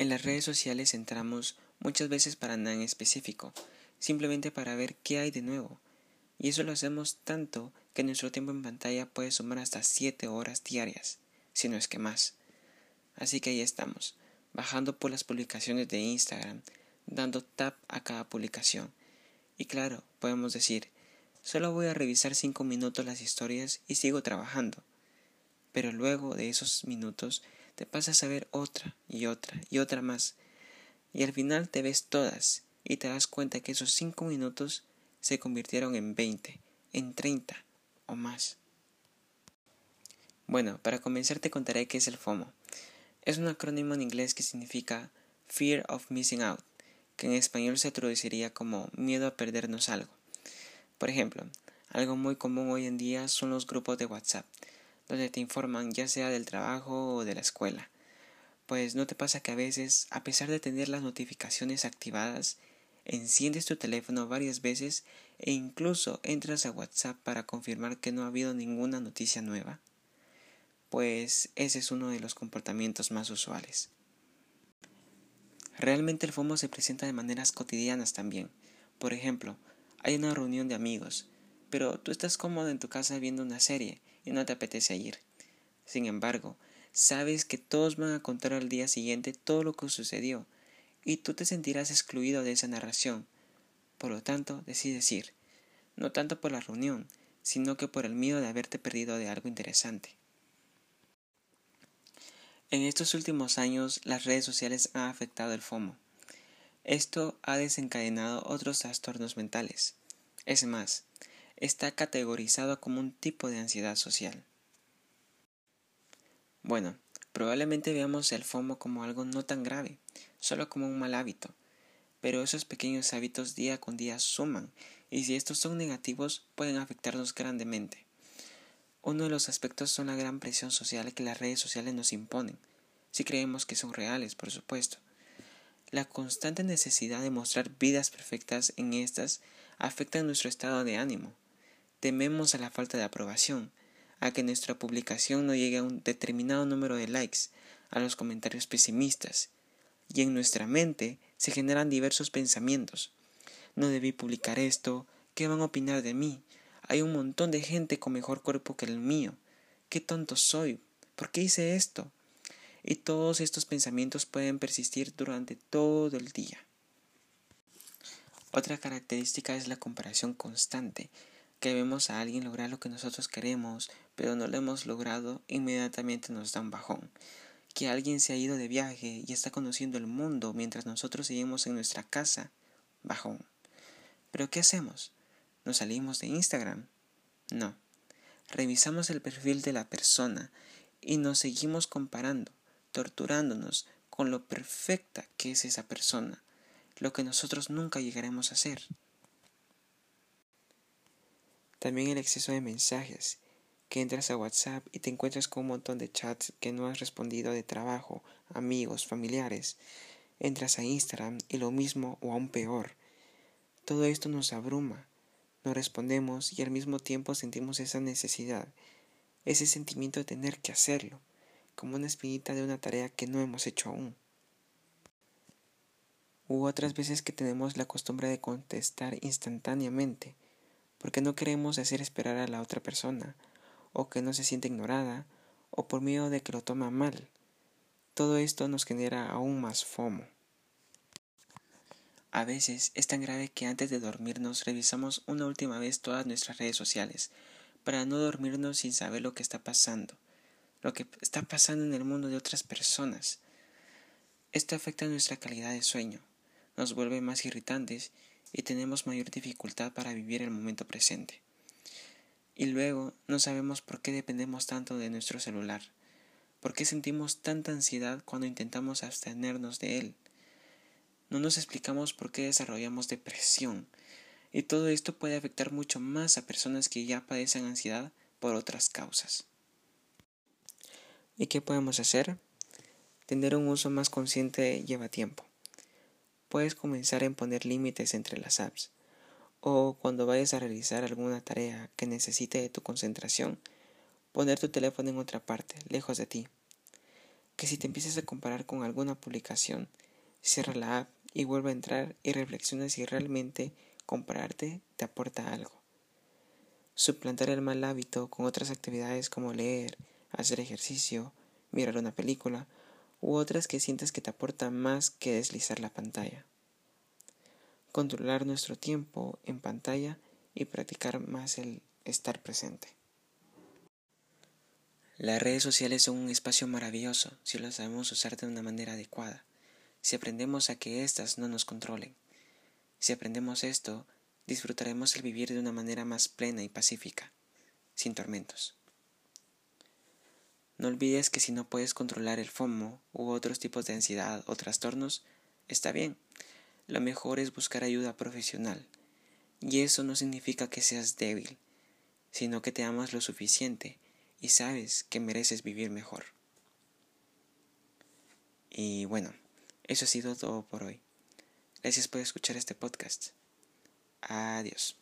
En las redes sociales entramos muchas veces para nada en específico, simplemente para ver qué hay de nuevo. Y eso lo hacemos tanto que nuestro tiempo en pantalla puede sumar hasta 7 horas diarias, si no es que más. Así que ahí estamos, bajando por las publicaciones de Instagram, dando tap a cada publicación. Y claro, podemos decir, solo voy a revisar 5 minutos las historias y sigo trabajando. Pero luego de esos minutos te pasas a ver otra y otra y otra más. Y al final te ves todas y te das cuenta que esos 5 minutos se convirtieron en 20, en 30 o más. Bueno, para comenzar te contaré qué es el FOMO. Es un acrónimo en inglés que significa Fear of Missing Out, que en español se traduciría como miedo a perdernos algo. Por ejemplo, algo muy común hoy en día son los grupos de WhatsApp, donde te informan ya sea del trabajo o de la escuela. Pues no te pasa que a veces, a pesar de tener las notificaciones activadas, enciendes tu teléfono varias veces e incluso entras a WhatsApp para confirmar que no ha habido ninguna noticia nueva? Pues ese es uno de los comportamientos más usuales. Realmente el FOMO se presenta de maneras cotidianas también. Por ejemplo, hay una reunión de amigos, pero tú estás cómodo en tu casa viendo una serie y no te apetece ir. Sin embargo, sabes que todos van a contar al día siguiente todo lo que sucedió, y tú te sentirás excluido de esa narración. Por lo tanto, decides ir, no tanto por la reunión, sino que por el miedo de haberte perdido de algo interesante. En estos últimos años, las redes sociales han afectado el FOMO. Esto ha desencadenado otros trastornos mentales. Es más, está categorizado como un tipo de ansiedad social. Bueno, probablemente veamos el FOMO como algo no tan grave, solo como un mal hábito, pero esos pequeños hábitos día con día suman y si estos son negativos pueden afectarnos grandemente. Uno de los aspectos son la gran presión social que las redes sociales nos imponen, si creemos que son reales, por supuesto. La constante necesidad de mostrar vidas perfectas en estas afecta nuestro estado de ánimo, Tememos a la falta de aprobación, a que nuestra publicación no llegue a un determinado número de likes, a los comentarios pesimistas, y en nuestra mente se generan diversos pensamientos. No debí publicar esto, ¿qué van a opinar de mí? Hay un montón de gente con mejor cuerpo que el mío. ¿Qué tonto soy? ¿Por qué hice esto? Y todos estos pensamientos pueden persistir durante todo el día. Otra característica es la comparación constante que vemos a alguien lograr lo que nosotros queremos, pero no lo hemos logrado, inmediatamente nos da un bajón. Que alguien se ha ido de viaje y está conociendo el mundo mientras nosotros seguimos en nuestra casa, bajón. Pero ¿qué hacemos? ¿Nos salimos de Instagram? No. Revisamos el perfil de la persona y nos seguimos comparando, torturándonos con lo perfecta que es esa persona, lo que nosotros nunca llegaremos a ser. También el exceso de mensajes, que entras a WhatsApp y te encuentras con un montón de chats que no has respondido de trabajo, amigos, familiares. Entras a Instagram y lo mismo o aún peor. Todo esto nos abruma, no respondemos y al mismo tiempo sentimos esa necesidad, ese sentimiento de tener que hacerlo, como una espinita de una tarea que no hemos hecho aún. U otras veces que tenemos la costumbre de contestar instantáneamente, porque no queremos hacer esperar a la otra persona, o que no se siente ignorada, o por miedo de que lo toma mal. Todo esto nos genera aún más FOMO. A veces es tan grave que antes de dormirnos revisamos una última vez todas nuestras redes sociales, para no dormirnos sin saber lo que está pasando, lo que está pasando en el mundo de otras personas. Esto afecta nuestra calidad de sueño, nos vuelve más irritantes y tenemos mayor dificultad para vivir el momento presente. Y luego no sabemos por qué dependemos tanto de nuestro celular, por qué sentimos tanta ansiedad cuando intentamos abstenernos de él. No nos explicamos por qué desarrollamos depresión, y todo esto puede afectar mucho más a personas que ya padecen ansiedad por otras causas. ¿Y qué podemos hacer? Tener un uso más consciente lleva tiempo puedes comenzar a poner límites entre las apps. O cuando vayas a realizar alguna tarea que necesite de tu concentración, poner tu teléfono en otra parte, lejos de ti. que si te empiezas a comparar con alguna publicación, cierra la app y vuelve a entrar y reflexiona si realmente compararte te aporta algo. Suplantar el mal hábito con otras actividades como leer, hacer ejercicio, mirar una película u otras que sientes que te aportan más que deslizar la pantalla. Controlar nuestro tiempo en pantalla y practicar más el estar presente. Las redes sociales son un espacio maravilloso si lo sabemos usar de una manera adecuada, si aprendemos a que éstas no nos controlen. Si aprendemos esto, disfrutaremos el vivir de una manera más plena y pacífica, sin tormentos. No olvides que si no puedes controlar el FOMO u otros tipos de ansiedad o trastornos, está bien. Lo mejor es buscar ayuda profesional. Y eso no significa que seas débil, sino que te amas lo suficiente y sabes que mereces vivir mejor. Y bueno, eso ha sido todo por hoy. Gracias por escuchar este podcast. Adiós.